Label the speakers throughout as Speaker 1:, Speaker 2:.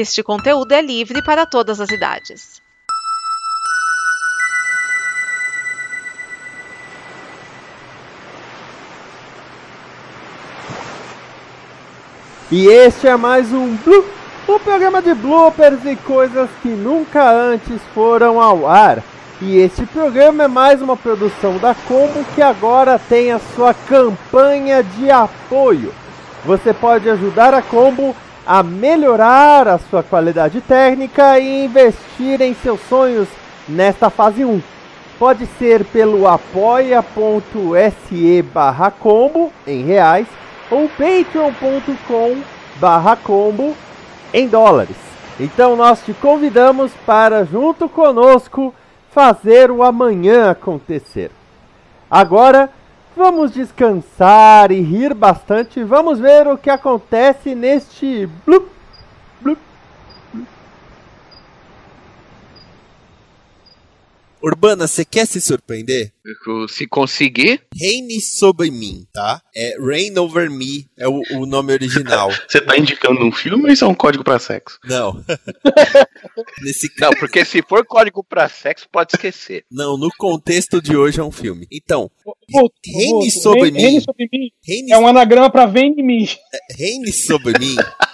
Speaker 1: Este conteúdo é livre para todas as idades.
Speaker 2: E este é mais um Blue, um programa de bloopers e coisas que nunca antes foram ao ar. E este programa é mais uma produção da Combo que agora tem a sua campanha de apoio. Você pode ajudar a Combo a melhorar a sua qualidade técnica e investir em seus sonhos nesta fase 1. Pode ser pelo apoia.se barra combo em reais ou patreon.com barra combo em dólares. Então nós te convidamos para junto conosco fazer o amanhã acontecer. Agora vamos descansar e rir bastante. Vamos ver o que acontece neste blup, blup,
Speaker 3: Urbana, você quer se surpreender?
Speaker 4: Se conseguir.
Speaker 3: Reine sobre mim, tá? É Reign Over Me, é o, o nome original.
Speaker 4: Você tá indicando um filme ou isso é um código pra sexo?
Speaker 3: Não. Nesse...
Speaker 4: Não, porque se for código pra sexo, pode esquecer.
Speaker 3: Não, no contexto de hoje é um filme. Então, Reine
Speaker 5: puto,
Speaker 3: sobre
Speaker 5: Reine-
Speaker 3: mim.
Speaker 5: Reine sobre mim
Speaker 3: Reine,
Speaker 5: é um anagrama pra vem em mim.
Speaker 3: Reine sobre mim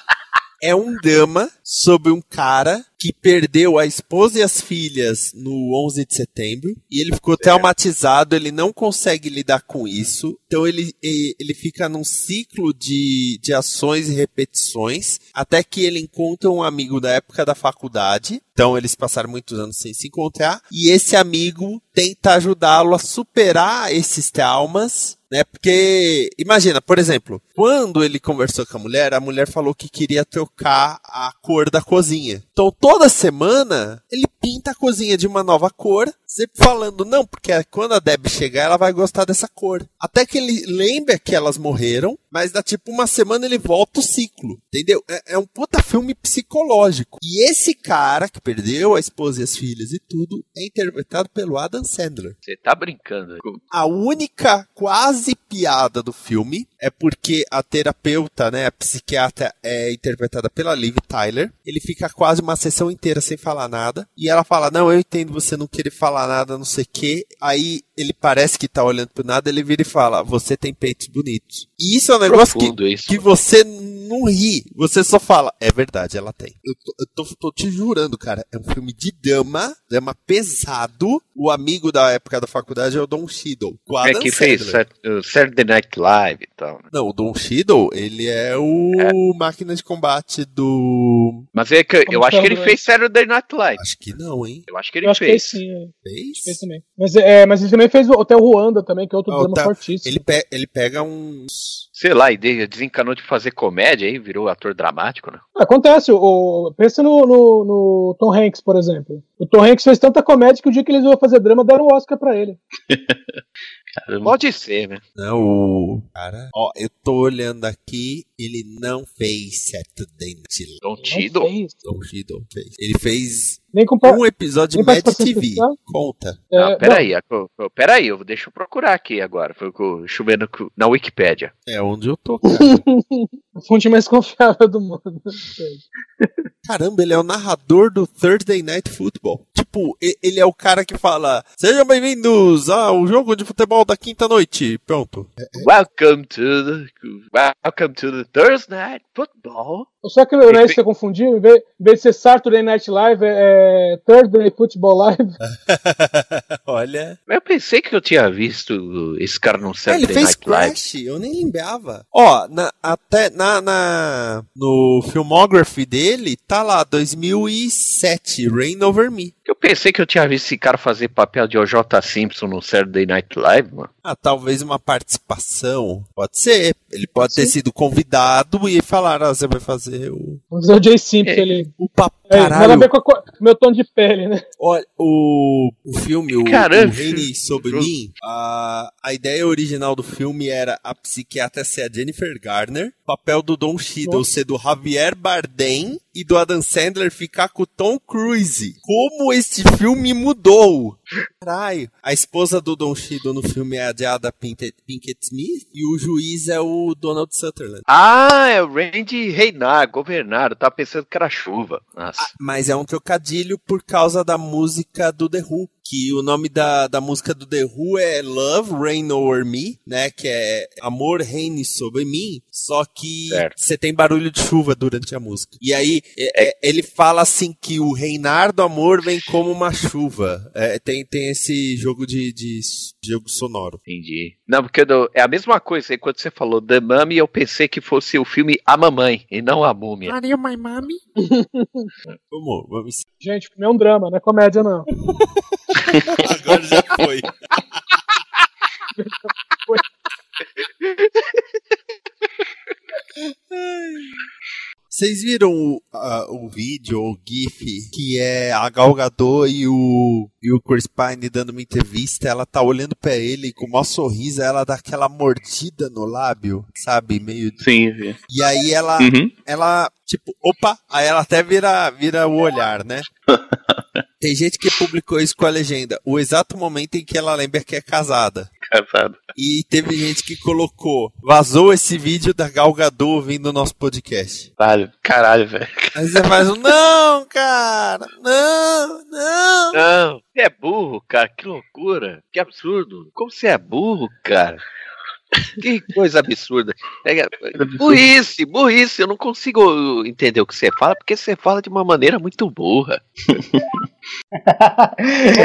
Speaker 3: é um drama sobre um cara que perdeu a esposa e as filhas no 11 de setembro e ele ficou traumatizado, ele não consegue lidar com isso, então ele, ele fica num ciclo de, de ações e repetições até que ele encontra um amigo da época da faculdade, então eles passaram muitos anos sem se encontrar e esse amigo tenta ajudá-lo a superar esses traumas né? Porque, imagina, por exemplo, quando ele conversou com a mulher, a mulher falou que queria trocar a cor da cozinha. Então, toda semana, ele pinta a cozinha de uma nova cor, sempre falando, não, porque quando a Deb chegar, ela vai gostar dessa cor. Até que ele lembra que elas morreram, mas dá tipo uma semana ele volta o ciclo, entendeu? É, é um puta filme psicológico. E esse cara que perdeu a esposa e as filhas e tudo, é interpretado pelo Adam Sandler.
Speaker 4: Você tá brincando.
Speaker 3: A única quase piada do filme é porque a terapeuta, né, a psiquiatra é interpretada pela Liv Tyler. Ele fica quase uma sessão inteira sem falar nada. E ela fala: Não, eu entendo você não querer falar nada, não sei o quê. Aí ele parece que tá olhando pro nada, ele vira e fala: Você tem peitos bonitos. E isso é um negócio que,
Speaker 4: isso.
Speaker 3: que você não ri. Você só fala: É verdade, ela tem. Eu tô, eu tô- tô te jurando, cara. É um filme de drama, drama pesado. O amigo da época da faculdade é o Don Cheadle. com
Speaker 4: É
Speaker 3: Adam
Speaker 4: que fez
Speaker 3: Sandler.
Speaker 4: Sat- uh, Saturday Night Live e tal. né?
Speaker 3: Não, o Don Cheadle, ele é o máquina de combate do.
Speaker 4: Mas é que eu
Speaker 5: Como
Speaker 4: acho que ele fez Saturday Night Live.
Speaker 3: Acho que não, hein?
Speaker 4: Eu acho que ele
Speaker 5: Eu acho que fez
Speaker 4: fez.
Speaker 5: sim, é.
Speaker 3: Fez?
Speaker 5: fez também. Mas, é, mas ele também fez o Hotel Ruanda também, que é outro
Speaker 3: Ah,
Speaker 5: drama
Speaker 3: tá.
Speaker 5: fortíssimo.
Speaker 3: Ele, pe- ele pega uns.
Speaker 4: Sei lá, e de- desencanou de fazer comédia aí, virou ator dramático, né?
Speaker 5: Acontece, o, o- pensa no, no, no Tom Hanks, por exemplo. O Tom Hanks fez tanta comédia que o dia que eles iam fazer drama deram o Oscar pra ele.
Speaker 4: Pode ser, né?
Speaker 3: Não, o. Cara. Ó, eu tô olhando aqui, ele não fez Saturday Night.
Speaker 4: Don
Speaker 5: Não fez.
Speaker 3: Don Cheadle fez. Ele fez
Speaker 5: Nem com
Speaker 3: um episódio de Mad TV.
Speaker 5: especial?
Speaker 3: Conta.
Speaker 5: é,
Speaker 4: Não,
Speaker 5: não,
Speaker 4: peraí, a- co- co- peraí, eu, deixa eu procurar aqui agora. Foi eu chovendo na Wikipédia.
Speaker 3: É onde eu tô, cara.
Speaker 5: a fonte mais confiável do mundo.
Speaker 3: Caramba, ele é o narrador do Thursday Night Football. Tipo, ele é o cara que fala: Sejam bem-vindos ao jogo de futebol da quinta noite. Pronto.
Speaker 4: Welcome to the Welcome to the Thursday Night Football.
Speaker 5: Só que não é isso que você confundiu? Em vez, de ser Saturday Night Live, é, é Thursday Football Live.
Speaker 3: Olha.
Speaker 4: Eu pensei que eu tinha visto esse cara num
Speaker 3: É, ele
Speaker 4: Saturday
Speaker 3: fez
Speaker 4: Night Live.
Speaker 3: Crash, eu nem lembrava. Ó, na- até na, na- no filmography dele, tá lá, 2007, Rain Over Me.
Speaker 4: Eu pensei que eu tinha visto esse cara fazer papel de OJ Simpson no Saturday Night Live, mano.
Speaker 3: Ah, talvez uma participação. Pode ser. Ele pode ter sido convidado e falar, ah, você vai fazer o,
Speaker 5: Vamos dizer o Jay Simpson
Speaker 4: É.
Speaker 5: ali.
Speaker 3: o papo.
Speaker 5: É, nada a
Speaker 3: Caralho.
Speaker 5: ver com a co- meu tom de pele, né?
Speaker 3: Olha, o, o filme, o,
Speaker 4: Caramba.
Speaker 3: o Reine Sobre Mim, a, a ideia original do filme era a psiquiatra ser a Jennifer Garner, o papel do Don Cheadle ser do Javier Bardem e do Adam Sandler ficar com o Tom Cruise. Como esse filme mudou! Caralho. A esposa do Don Shido no filme é a Jada Pinkett, Pinkett Smith e o juiz é o Donald Sutherland.
Speaker 4: Ah, é o Randy reinar, governar. Eu tava pensando que era chuva. Nossa.
Speaker 3: Mas é um trocadilho por causa da música do The Who. Que o nome da, da música do The Who é Love Reign Over Me, né? Que é Amor Reine Sobre Mim. Só que você tem barulho de chuva durante a música. E aí é- é- ele fala assim que o reinar do amor vem como uma chuva. É, tem, tem esse jogo de, de s- jogo sonoro.
Speaker 4: Entendi. Não, porque é a mesma coisa. aí Quando você falou The Mummy, eu pensei que fosse o filme A Mamãe e não A Múmia.
Speaker 3: Are you my mommy? vamos, vamos.
Speaker 5: Gente, filme é um drama, não é comédia, não.
Speaker 3: Agora já foi. Vocês viram o, a- o vídeo, o GIF, que é a Gal Gadot e o, e o Chris Pine dando uma entrevista, ela tá olhando pra ele com o maior sorriso, ela dá aquela mordida no lábio, sabe? Meio.
Speaker 4: Sim, sim.
Speaker 3: E aí ela,
Speaker 4: Uhum.
Speaker 3: ela, tipo, opa, aí ela até vira, vira o olhar, né? Tem gente que publicou isso com a legenda, o exato momento em que ela lembra que é casada.
Speaker 4: Casado.
Speaker 3: E teve gente que colocou, vazou esse vídeo da Gal Gadot ouvindo o nosso podcast.
Speaker 4: Caralho, caralho, velho.
Speaker 3: Aí você faz um, não, cara, não, não.
Speaker 4: Não, você é burro, cara. Que loucura. Que absurdo. Como você é burro, cara? Que coisa absurda. É, burrice, burrice. Eu não consigo entender o que você fala, porque você fala de uma maneira muito burra.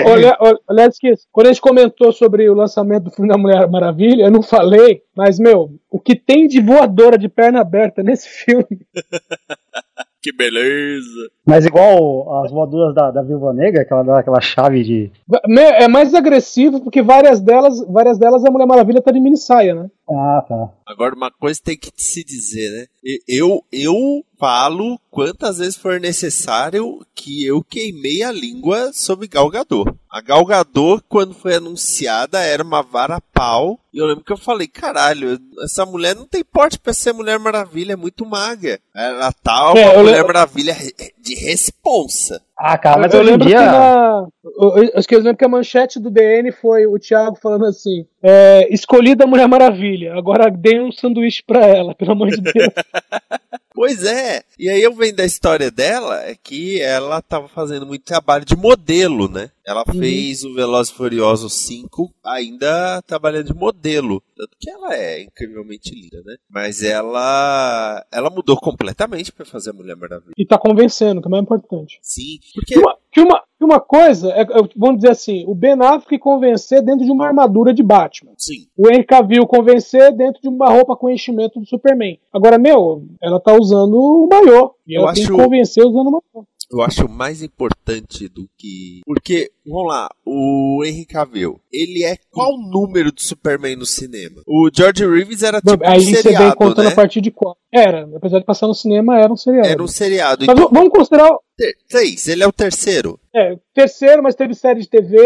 Speaker 5: Olha, olha, quando a gente comentou sobre o lançamento do filme da Mulher Maravilha, eu não falei, mas, meu, o que tem de voadora de perna aberta nesse filme?
Speaker 3: Que beleza.
Speaker 6: Mas igual as voadoras da, da Viúva Negra, que ela dá aquela chave de.
Speaker 5: Me- É mais agressivo porque várias delas, várias delas a Mulher Maravilha tá de mini saia, né?
Speaker 6: Ah, tá.
Speaker 3: Agora, uma coisa tem que se dizer, né? Eu, eu falo quantas vezes for necessário que eu queimei a língua sobre Gal Gadot. A Gal Gadot, quando foi anunciada, era uma vara pau. E eu lembro que eu falei, caralho, essa mulher não tem porte pra ser Mulher Maravilha, é muito magra. Ela tá uma
Speaker 5: É,
Speaker 3: Mulher
Speaker 5: lembro-
Speaker 3: Maravilha de responsa.
Speaker 6: Ah, cara, mas
Speaker 5: eu
Speaker 6: hoje em
Speaker 5: lembro
Speaker 6: dia.
Speaker 5: que na. Eu, eu, acho que eu lembro que a manchete do DN foi o Thiago falando assim: é, escolhida a Mulher Maravilha, agora dê um sanduíche pra ela, pelo amor de Deus.
Speaker 3: Pois é. E aí eu vendo da história dela é que ela tava fazendo muito trabalho de modelo, né? Ela
Speaker 5: Uhum.
Speaker 3: fez o Velozes e Furiosos 5 ainda trabalhando de modelo. Tanto que ela é incrivelmente linda, né? Mas ela ela mudou completamente pra fazer a Mulher Maravilha.
Speaker 5: e tá convencendo, que é importante.
Speaker 3: Sim, porque
Speaker 5: Que uma, que uma, que uma coisa, é, é, vamos dizer assim, o Ben Affleck convencer dentro de uma armadura de Batman.
Speaker 3: sim,
Speaker 5: O Henry Cavill convencer dentro de uma roupa com enchimento do Superman. Agora, meu, ela tá usando o maiô. E
Speaker 3: Eu
Speaker 5: ela tem
Speaker 3: acho-
Speaker 5: que convencer usando o maiô.
Speaker 3: eu acho mais importante do que. Porque, vamos lá, o Henry Cavill, ele é qual número de Superman no cinema? O George Reeves era tipo
Speaker 5: Aí
Speaker 3: um
Speaker 5: você vem
Speaker 3: seriado,
Speaker 5: contando
Speaker 3: né?
Speaker 5: a partir de qual. Era, apesar de passar no cinema, era um seriado.
Speaker 3: Era um seriado.
Speaker 5: Mas
Speaker 3: Então,
Speaker 5: vamos considerar. O-
Speaker 3: ter- três, ele é o terceiro.
Speaker 5: É, terceiro, mas teve série de TV.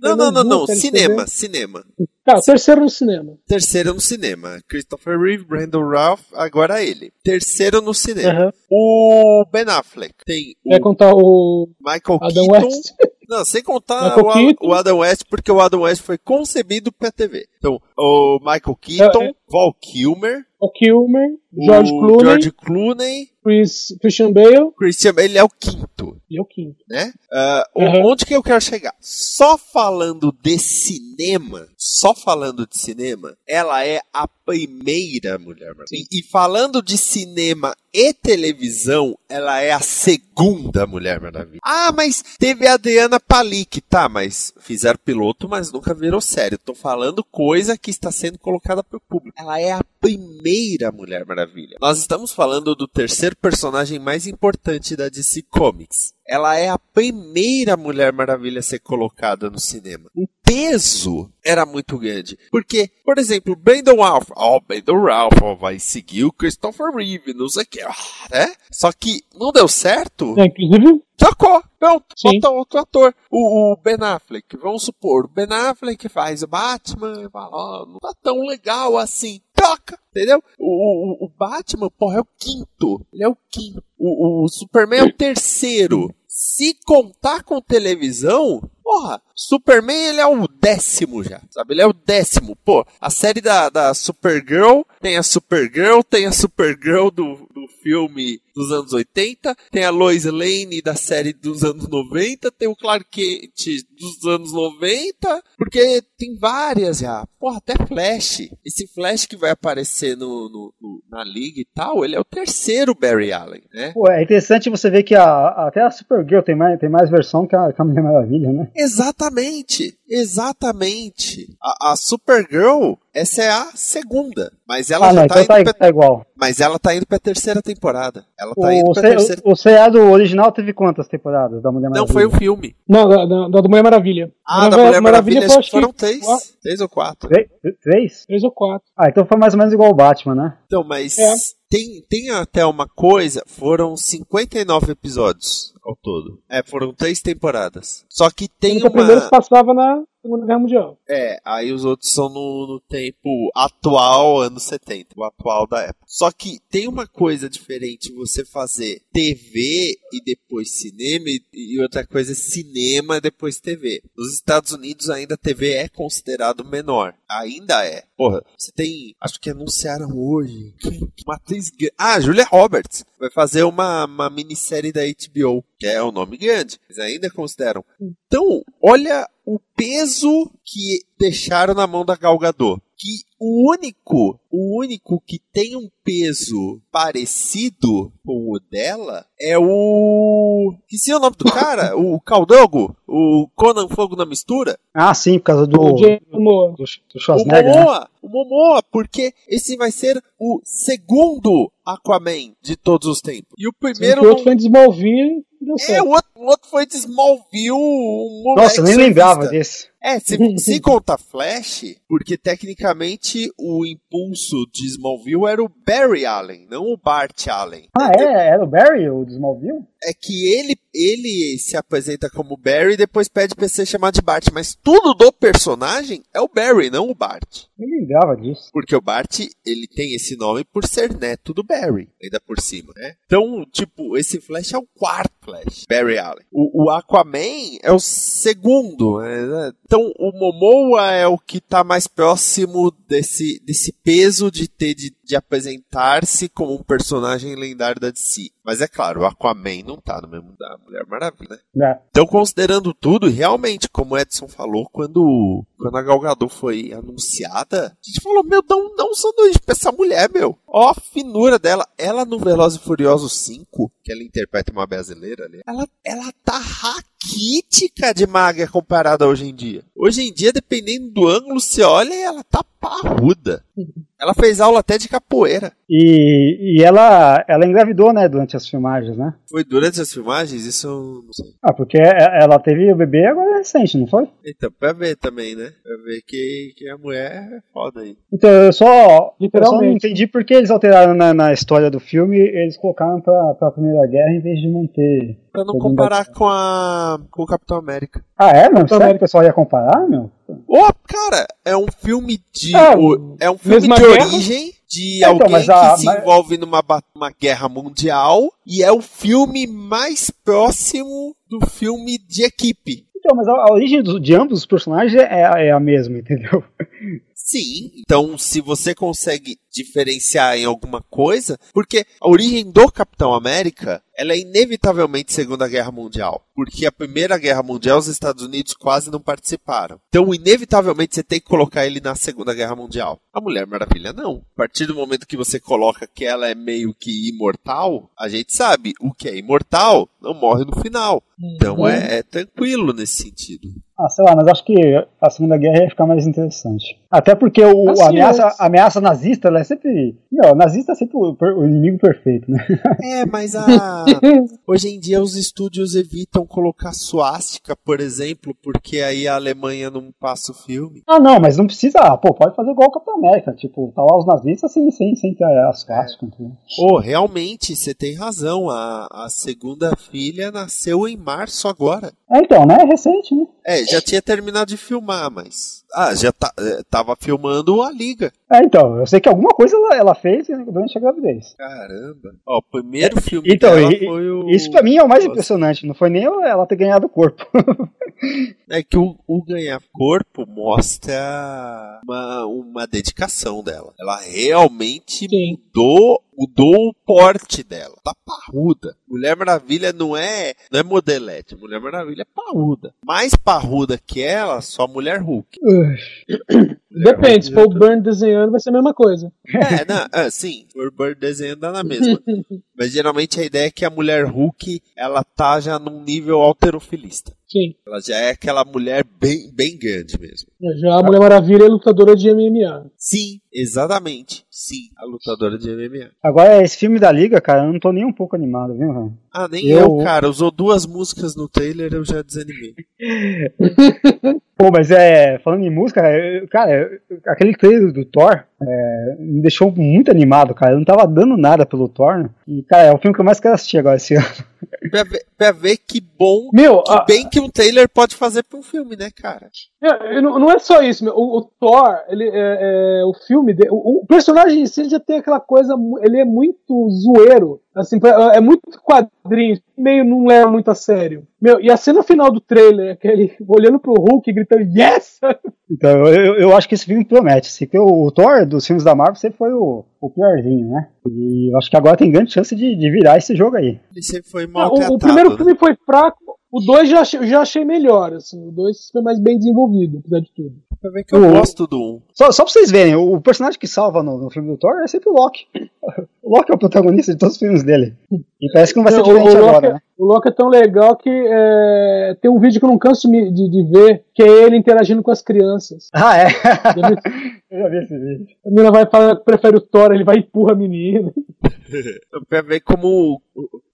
Speaker 3: Não, não, não, não. Cinema, cinema.
Speaker 5: Tá, o terceiro no cinema.
Speaker 3: Terceiro no cinema. Christopher Reeve, Brandon Ralph, agora ele. Terceiro no cinema.
Speaker 5: Aham.
Speaker 3: O Ben Affleck. Tem o
Speaker 5: Vai contar o
Speaker 3: Michael
Speaker 5: Adam
Speaker 3: Keaton.
Speaker 5: West.
Speaker 3: Não, sem contar o, o Adam West, porque o Adam West foi concebido pra TV. Então, o Michael Keaton,
Speaker 5: É, é.
Speaker 3: Val Kilmer,
Speaker 5: O Kilmer, George
Speaker 3: o
Speaker 5: Clooney,
Speaker 3: George Clooney,
Speaker 5: Chris, Christian Bale
Speaker 3: Christian, ele é o quinto.
Speaker 5: e o quinto.
Speaker 3: né? Ah,
Speaker 5: Uhum.
Speaker 3: Onde que eu quero chegar? Só falando de cinema, só falando de cinema, ela é a primeira Mulher. E, e falando de cinema e televisão, ela é a segunda Mulher Maravilha. Ah, mas teve a Adriana Palik, tá, mas fizeram piloto, mas nunca virou sério. Tô falando coisa que está sendo colocada pro público. Ela é a primeira Mulher Maravilha. Nós estamos falando do terceiro personagem mais importante da DC Comics. Ela é a primeira Mulher Maravilha a ser colocada no cinema. O peso era muito grande. Porque, por exemplo, Brandon Ralph. Ó, Brandon Ralph ó, vai seguir o Christopher Reeve, não sei o que. ah, Né? Só que não deu certo.
Speaker 5: É, inclusive,
Speaker 3: Trocou. Pronto.
Speaker 5: Sim.
Speaker 3: Outro ator. O, o Ben Affleck. Vamos supor. O Ben Affleck faz o Batman. e Fala, ó, não tá tão legal assim. Entendeu? O, o, o Batman, porra, é o quinto. Ele é o quinto. O, o Superman é o terceiro. Se contar com televisão, Porra, Superman ele é o décimo já, sabe? Ele é o décimo. Pô, a série da, da Supergirl tem a Supergirl, tem a Supergirl do, do filme dos anos 80, tem a Lois Lane da série dos anos 90, tem o Clark Kent dos anos 90, porque tem várias já. Porra, até Flash. Esse Flash que vai aparecer no, no- no- na liga e tal, ele é o terceiro Barry Allen, né?
Speaker 6: Pô, é interessante você ver que a, até a Supergirl tem mais, tem mais versão que a, que a Mulher Maravilha, né?
Speaker 3: Exatamente, exatamente. A, a Supergirl, essa é a segunda, mas ela
Speaker 6: ah,
Speaker 3: já
Speaker 6: não,
Speaker 3: tá
Speaker 6: então
Speaker 3: indo
Speaker 6: tá,
Speaker 3: pra,
Speaker 6: tá igual.
Speaker 3: mas ela tá indo pra terceira temporada. Ela tá indo
Speaker 6: O,
Speaker 3: pra
Speaker 6: se-
Speaker 3: terceira.
Speaker 6: o, seriado original teve quantas temporadas da Mulher
Speaker 3: Não,
Speaker 6: Maravilha?
Speaker 3: foi o filme.
Speaker 5: Não, da, da, da do Mulher Maravilha.
Speaker 3: Ah, da Mulher Maravilha,
Speaker 5: foi,
Speaker 3: acho que foram
Speaker 5: que
Speaker 3: três,
Speaker 5: quatro,
Speaker 3: três ou quatro.
Speaker 6: Três? Três?
Speaker 5: três ou quatro.
Speaker 6: Ah, então foi mais ou menos igual o Batman, né?
Speaker 3: Então, mas
Speaker 5: É.
Speaker 3: tem, tem até uma coisa, foram 59 episódios ao todo. É, foram três temporadas. Só que tem
Speaker 5: Sendo que a primeira se
Speaker 3: uma...
Speaker 5: passava na Segunda Guerra Mundial.
Speaker 3: É, aí os outros são no, no tempo atual, anos 70, o atual da época. Só que tem uma coisa diferente você fazer TV e depois cinema, e, e outra coisa é cinema e depois TV. Nos Estados Unidos ainda a TV é considerado menor. Ainda é. Porra, você tem. Acho que anunciaram hoje. Uma atriz. Gra- Ah, Julia Roberts vai fazer uma, uma minissérie da HBO, que é o nome grande, mas ainda consideram. Então, olha o peso que deixaram na mão da Gal Gadot. Que o único, o único que tem um peso parecido com o dela é o. Que se é o nome do cara? o Caldogo? O Conan Fogo na Mistura?
Speaker 6: Ah, sim, por causa do,
Speaker 5: O
Speaker 6: do,
Speaker 5: Momoa.
Speaker 6: do
Speaker 3: O
Speaker 6: Schwarzenegger, né?
Speaker 3: Momoa, o Momoa, porque esse vai ser o segundo Aquaman de todos os tempos. E o primeiro
Speaker 5: o outro
Speaker 3: não-
Speaker 5: foi Smallville e deu
Speaker 3: é, o outro, o outro foi de Smallville, um
Speaker 6: Nossa, eu nem lembrava desse.
Speaker 3: É, se, se conta Flash, porque tecnicamente o impulso de Smallville era o Barry Allen, não o Bart Allen.
Speaker 6: Ah, é? Era o Barry, o de Smallville?
Speaker 3: É que ele, ele se apresenta como Barry e depois pede pra ser chamado de Bart, mas tudo do personagem é o Barry, não o Bart.
Speaker 6: Nem lembrava disso.
Speaker 3: Porque o Bart, ele tem esse nome por ser neto do Barry, ainda por cima, né? Então, tipo, esse Flash é o quarto Flash, Barry Allen. O, o Aquaman é o segundo, né? Então, o Momoa é o que tá mais próximo desse, desse peso de ter de, de apresentar-se como um personagem lendário da DC. Mas é claro, o Aquaman não tá no mesmo da Mulher Maravilha, né?
Speaker 6: É.
Speaker 3: Então, considerando tudo, realmente, como o Edson falou, quando, quando a Gal Gadot foi anunciada, a gente falou, meu, dá um, dá um sanduíche pra essa mulher, meu. Ó a finura dela. Ela no Velozes e Furiosos 5, que ela interpreta uma brasileira ali, ela, ela tá raquítica de magra comparada a hoje em dia. Hoje em dia, dependendo do ângulo, você olha e ela tá parruda. Ela fez aula até de capoeira.
Speaker 6: E, e ela, ela engravidou, né, durante as filmagens, né?
Speaker 3: Foi durante as filmagens? Isso eu não sei.
Speaker 6: Ah, porque é- ela teve o bebê agora recente, não foi?
Speaker 3: Então, pra ver também, né? Pra ver que, que a mulher é foda aí.
Speaker 6: Então, eu só, eu só não
Speaker 5: Literalmente.
Speaker 6: entendi por que eles alteraram na, na história do filme, eles colocaram pra, pra Primeira Guerra em vez de manter.
Speaker 3: Pra não
Speaker 6: Todo
Speaker 3: comparar com a com o Capitão América.
Speaker 6: Ah, é? Não,
Speaker 5: Capitão América.
Speaker 6: o pessoal ia comparar, meu?
Speaker 3: Ô, cara, é um filme de.
Speaker 5: É,
Speaker 3: o- É um filme de
Speaker 5: guerra.
Speaker 3: origem de
Speaker 6: Então,
Speaker 3: alguém
Speaker 6: a-
Speaker 3: que se
Speaker 6: mas-
Speaker 3: envolve numa uma guerra mundial e é o filme mais próximo do filme de equipe.
Speaker 6: Então, mas a, a origem do- de ambos os personagens é, é a mesma, entendeu?
Speaker 3: Sim. Então, se você consegue diferenciar em alguma coisa, porque a origem do Capitão América, ela é inevitavelmente Segunda Guerra Mundial, porque a Primeira Guerra Mundial os Estados Unidos quase não participaram. Então, inevitavelmente você tem que colocar ele na Segunda Guerra Mundial. A Mulher Maravilha não. A partir do momento que você coloca que ela é meio que imortal, a gente sabe, o que é imortal não morre no final. Então é, é tranquilo nesse sentido.
Speaker 6: Ah, sei lá, mas acho que a Segunda Guerra ia ficar mais interessante. Até porque o,
Speaker 5: Assim,
Speaker 6: a, ameaça, a ameaça nazista, ela é sempre. Meu, nazista é sempre o, inimigo perfeito, né?
Speaker 3: É, mas a... hoje em dia os estúdios evitam colocar suástica, por exemplo, porque aí a Alemanha não passa o filme.
Speaker 6: Ah, não, mas não precisa. Ah, pô, pode fazer igual o Capitão América. Tipo, tá lá os nazistas sem, sem, sem ter as cascas. entendeu?
Speaker 3: Oh, realmente, você tem razão. A, a segunda filha nasceu em março agora.
Speaker 6: É, então, né? É recente, né?
Speaker 3: É, já tinha terminado de filmar, mas. Ah, já tá, é, tava filmando a Liga.
Speaker 6: É, então, eu sei que alguma coisa ela, ela fez durante a gravidez.
Speaker 3: Caramba. Ó, o primeiro filme
Speaker 6: Então,
Speaker 3: dela
Speaker 6: e-
Speaker 3: foi o.
Speaker 6: Isso pra mim é o mais
Speaker 3: Nossa.
Speaker 6: impressionante, não foi nem ela ter ganhado corpo.
Speaker 3: É que o, o ganhar corpo mostra uma, uma dedicação dela. Ela realmente
Speaker 5: Sim.
Speaker 3: mudou, mudou o porte dela. Tá parruda. Mulher Maravilha não é, não é modelete. Mulher Maravilha é parruda. Mais parruda que ela, só Mulher Hulk.
Speaker 5: Depende, se for o Burn desenhando, vai ser a mesma coisa.
Speaker 3: É, não, é, sim, o Bird desenho dá na mesma. Mas geralmente a ideia é que a mulher Hulk, ela tá já num nível alterofilista.
Speaker 5: Sim.
Speaker 3: Ela já é aquela mulher bem, bem grande mesmo.
Speaker 5: Já a Mulher Maravilha é lutadora de MMA.
Speaker 3: Sim, exatamente. Sim, a lutadora de MMA.
Speaker 6: Agora, esse filme da Liga, cara, eu não tô nem um pouco animado, viu, velho?
Speaker 3: Ah, nem eu,
Speaker 6: Eu-
Speaker 3: cara. Usou duas músicas no trailer, eu já desanimei.
Speaker 6: Pô, mas é. Falando em música, eu- cara, eu- aquele trailer do Thor é, me deixou muito animado, cara. Eu não tava dando nada pelo Thor. né? E, cara, é o filme que eu mais quero assistir agora esse ano.
Speaker 3: Pra ver, pra ver que bom,
Speaker 5: Meu,
Speaker 3: que
Speaker 5: a-
Speaker 3: bem que um trailer pode fazer pra um filme, né, cara?
Speaker 5: É, não não é só isso, meu. O, o Thor, ele é, é, o filme, de- o, o personagem em si já tem aquela coisa, ele é muito zoeiro, assim, pra- é muito quadrinho, meio não leva muito a sério. Meu, e a cena final do trailer, aquele olhando pro Hulk e gritando yes!
Speaker 6: Então, eu, eu- acho que esse filme promete. Assim, que o, o Thor dos filmes da Marvel sempre foi o, o piorzinho, né? E eu acho que agora tem grande chance de, de virar esse jogo aí.
Speaker 3: Ele sempre foi maltratado.
Speaker 5: o, o primeiro
Speaker 3: né?
Speaker 5: filme foi fraco, o 2 já, já achei melhor, assim, o 2 foi mais bem desenvolvido, apesar de tudo.
Speaker 3: Pra ver que eu
Speaker 6: O-
Speaker 3: gosto do 1.
Speaker 6: Só, só pra vocês verem, o, o personagem que salva no, no filme do Thor é sempre o Loki. O Loki é o protagonista de todos os filmes dele. E parece que não vai ser diferente
Speaker 5: o,
Speaker 6: agora, né?
Speaker 5: o Loki é tão legal que é, tem um vídeo que eu não canso de, de- de ver, que é ele interagindo com as crianças.
Speaker 6: Ah, é? Eu já vi esse vídeo.
Speaker 5: A menina vai falar que prefere o Thor, ele vai e empurra a menina.
Speaker 3: Pra ver como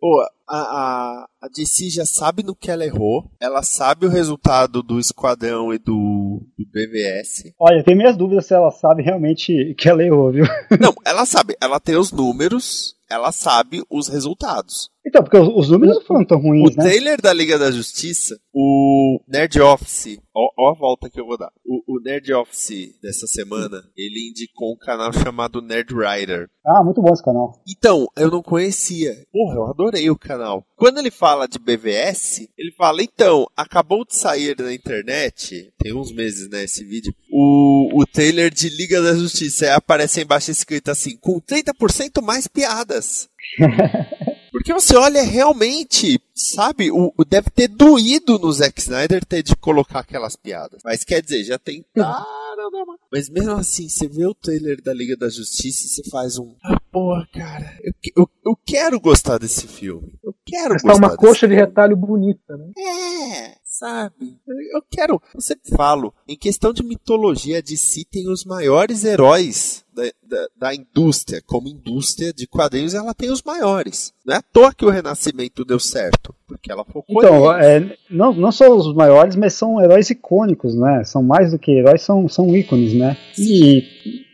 Speaker 3: pô, a, a, a DC já sabe no que ela errou, ela sabe o resultado do Esquadrão e do, do BVS.
Speaker 6: Olha, eu tenho minhas dúvidas se ela sabe realmente que ela errou, viu?
Speaker 3: Não, ela sabe, ela tem os números, ela sabe os resultados.
Speaker 6: Então, porque os, os números não foram tão
Speaker 3: O
Speaker 6: ruins, né?
Speaker 3: trailer da Liga da Justiça, o Nerd Office, ó, ó a volta que eu vou dar. O, o Nerd Office dessa semana, ele indicou um canal chamado Nerd Writer.
Speaker 6: Ah, muito bom esse canal.
Speaker 3: Então, eu não conhecia. Porra, eu adorei o canal. Quando ele fala de BVS, ele fala: então, acabou de sair na internet, tem uns meses, né, esse vídeo, o, o trailer de Liga da Justiça. Aí aparece embaixo escrito assim: com 30% mais piadas. Porque você olha realmente, sabe, o, o- deve ter doído no Zack Snyder ter de colocar aquelas piadas. Mas quer dizer, já tentaram. uma- Mas mesmo assim, você vê o trailer da Liga da Justiça e você faz um. Ah, porra, cara, eu, eu, eu quero gostar desse filme. Eu quero
Speaker 5: é
Speaker 3: gostar
Speaker 5: uma
Speaker 3: desse
Speaker 5: coxa de retalho bonita, né?
Speaker 3: É, sabe? Eu quero. Eu sempre falo, em questão de mitologia, a DC tem os maiores heróis da, da, da indústria. Como indústria de quadrinhos, ela tem os maiores. Não é à toa que o Renascimento deu certo. Porque ela focou
Speaker 6: Então, é, não, não só os maiores, mas são heróis icônicos, né? São mais do que heróis, são, são ícones, né? E,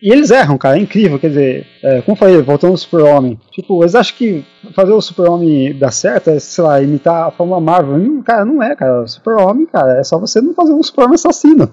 Speaker 6: e eles erram, cara, é incrível. Quer dizer, é, como eu falei, voltando ao Super-Homem. Tipo, eles acham que fazer o Super-Homem dar certo é, sei lá, imitar a Fórmula Marvel. Hum, cara, não é, cara. Super-Homem, cara, é só você não fazer um Super-Homem assassino.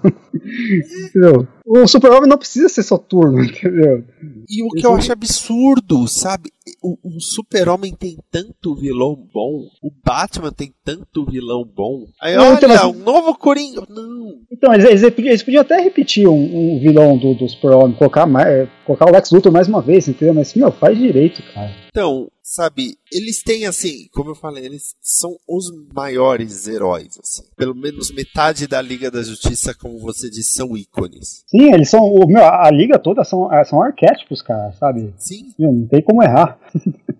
Speaker 6: entendeu? O Super-Homem não precisa ser soturno, entendeu?
Speaker 3: E o que eu acho absurdo, sabe? O, o Super-Homem tem tanto vilão bom, o Batman tem tanto vilão bom. Aí
Speaker 6: Não,
Speaker 3: olha,
Speaker 6: então, mas-
Speaker 3: um novo Coringa. Não.
Speaker 6: Então, eles, eles, eles podiam até repetir um, um vilão do, do Super-Homem, colocar, mais- colocar o Lex Luthor mais uma vez, entendeu? Mas, meu, faz direito, cara.
Speaker 3: Então, sabe, eles têm assim, como eu falei, eles são os maiores heróis, assim. Pelo menos metade da Liga da Justiça, como você disse, são ícones.
Speaker 6: Sim, eles são. O, meu, a liga toda são, ah, são arquétipos, cara, sabe?
Speaker 3: Sim.
Speaker 6: Meu, não tem como errar.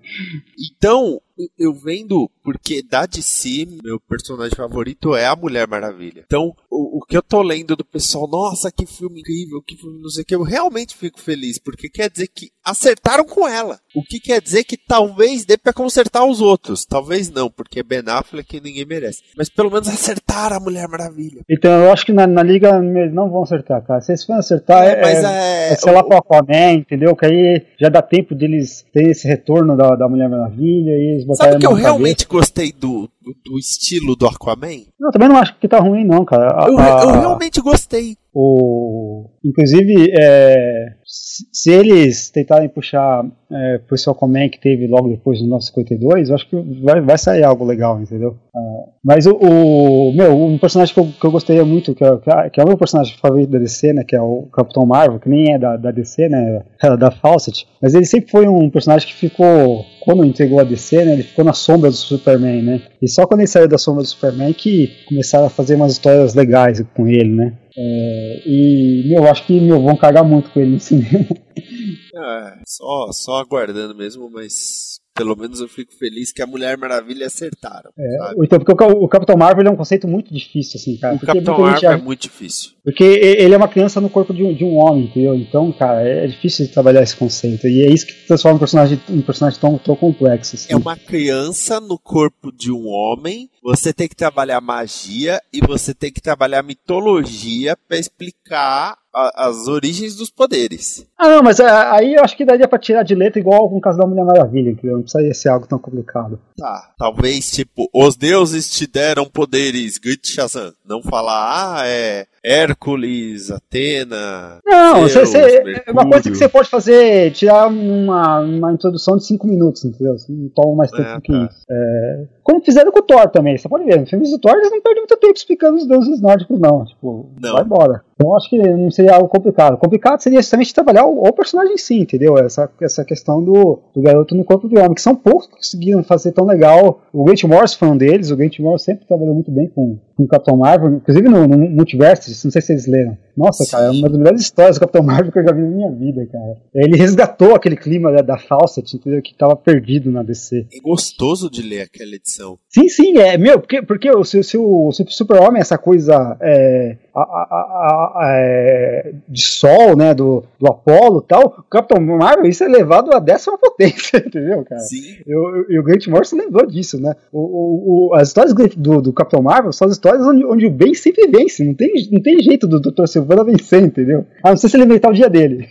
Speaker 3: Então, eu vendo, porque da DC, meu personagem favorito é a Mulher Maravilha. Então, o, o que eu tô lendo do pessoal, nossa, que filme incrível, que filme não sei o que, eu realmente fico feliz, porque quer dizer que acertaram com ela. O que quer dizer que talvez dê pra consertar os outros. Talvez não, porque Ben Affleck ninguém merece. Mas pelo menos acertaram a Mulher Maravilha.
Speaker 6: Então eu acho que na, na liga eles não vão acertar, cara. Se eles forem acertar, é,
Speaker 3: mas
Speaker 6: é,
Speaker 3: é.
Speaker 6: é, sei lá, pro Aquaman, entendeu? Que aí já dá tempo deles terem esse retorno da, da Mulher Maravilha e eles botarem
Speaker 3: Sabe que eu
Speaker 6: cabeça.
Speaker 3: realmente gostei do, do, do estilo do Aquaman?
Speaker 6: Não, eu também não acho que tá ruim, não, cara. A-
Speaker 3: Eu,
Speaker 6: a-
Speaker 3: eu realmente gostei.
Speaker 6: O, inclusive, é, se eles tentarem puxar é, por esse Aquaman que teve logo depois do 952, eu acho que vai, vai sair algo legal, entendeu? Ah, Mas o, o, meu, um personagem que eu, que eu gostaria muito, que é, que é o meu personagem favorito da DC, né, que é o Capitão Marvel, que nem é da, da DC, né, é da Fawcett, mas ele sempre foi um personagem que ficou, quando entregou a DC, né, ele ficou na sombra do Superman, né, e só quando ele saiu da sombra do Superman que começaram a fazer umas histórias legais com ele, né. É, e, meu, acho que meu, vão cagar muito com ele no cinema.
Speaker 3: É, só, só aguardando mesmo, mas pelo menos eu fico feliz que a Mulher Maravilha acertaram.
Speaker 6: É, então, porque o, o, Capitão Marvel é um conceito muito difícil, assim, cara.
Speaker 3: O Capitão Marvel é muito difícil.
Speaker 6: Porque ele é uma criança no corpo de um, de um homem, entendeu? Então, cara, é difícil de trabalhar esse conceito. E é isso que transforma um personagem, um personagem tão, tão complexo. Assim.
Speaker 3: É uma criança no corpo de um homem. Você tem que trabalhar magia e você tem que trabalhar mitologia para explicar a, as origens dos poderes.
Speaker 6: Ah, não, mas aí eu acho que daria pra tirar de letra igual com o caso da Mulher Maravilha, entendeu? Não precisa ser algo tão complicado.
Speaker 3: Tá, talvez, tipo, os deuses te deram poderes, Grit Shazam. Não falar, ah, é Hércules, Atena.
Speaker 6: Não, Zeus, é uma coisa que você pode fazer, tirar uma, uma introdução de 5 minutos, entendeu? Não toma mais tempo é, que tá. isso. É, como fizeram com o Thor também, você pode ver, no filme do Thor eles não perdem muito tempo explicando os deuses nórdicos, não. Tipo, não. vai embora. Então acho que não seria algo complicado. Complicado seria justamente trabalhar o, o personagem em si, entendeu? Essa, essa questão do, do garoto no corpo de homem, que são poucos que conseguiram fazer tão legal. O Grant Morris foi um deles, o Grant Morris sempre trabalhou muito bem com, com o Capitão Marvel, inclusive no, no Multiverse, não sei se vocês leram. Nossa, Sim. cara, é uma das melhores histórias do Capitão Marvel que eu já vi na minha vida, cara. Ele resgatou aquele clima da, da Fawcett, entendeu? Que tava perdido na DC.
Speaker 3: É gostoso de ler aquela edição.
Speaker 6: Sim, sim, é, meu, porque, porque o, se, se o, o Super-Homem essa coisa é, a, a, a, é, de sol, né, do, do Apollo e tal, o Capitão Marvel, isso é levado a décima potência, entendeu, cara?
Speaker 3: Sim.
Speaker 6: E o Grant Morrison lembrou disso, né? O, o, as histórias do, do Capitão Marvel são as histórias onde, onde o bem sempre vence, não tem, não tem jeito do Dr. Silvana vencer, entendeu? A não ser se ele inventar o dia dele.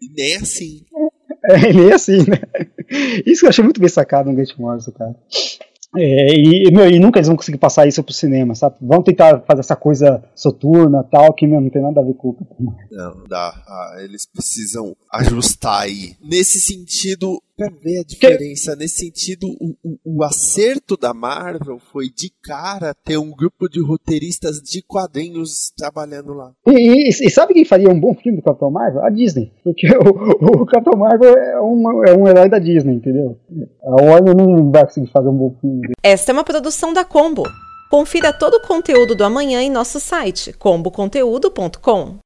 Speaker 3: E nem assim.
Speaker 6: É, nem assim, né? Isso que eu achei muito bem sacado no Grant Morrison, cara. É, e, meu, e nunca eles vão conseguir passar isso pro cinema, sabe? Vão tentar fazer essa coisa soturna tal, que meu, não tem nada a ver com o
Speaker 3: Não, dá. Ah, eles precisam ajustar aí. Nesse sentido, pra ver a diferença, que... nesse sentido, o, o, o, acerto da Marvel foi de cara ter um grupo de roteiristas de quadrinhos trabalhando lá.
Speaker 6: E, e, e sabe quem faria um bom filme do Capitão Marvel? A Disney. Porque o, o Capitão Marvel é, uma, é um herói da Disney, entendeu? A Warner não vai conseguir fazer um bom filme.
Speaker 1: Esta é uma produção da Combo. Confira todo o conteúdo do amanhã em nosso site comboconteúdo.com.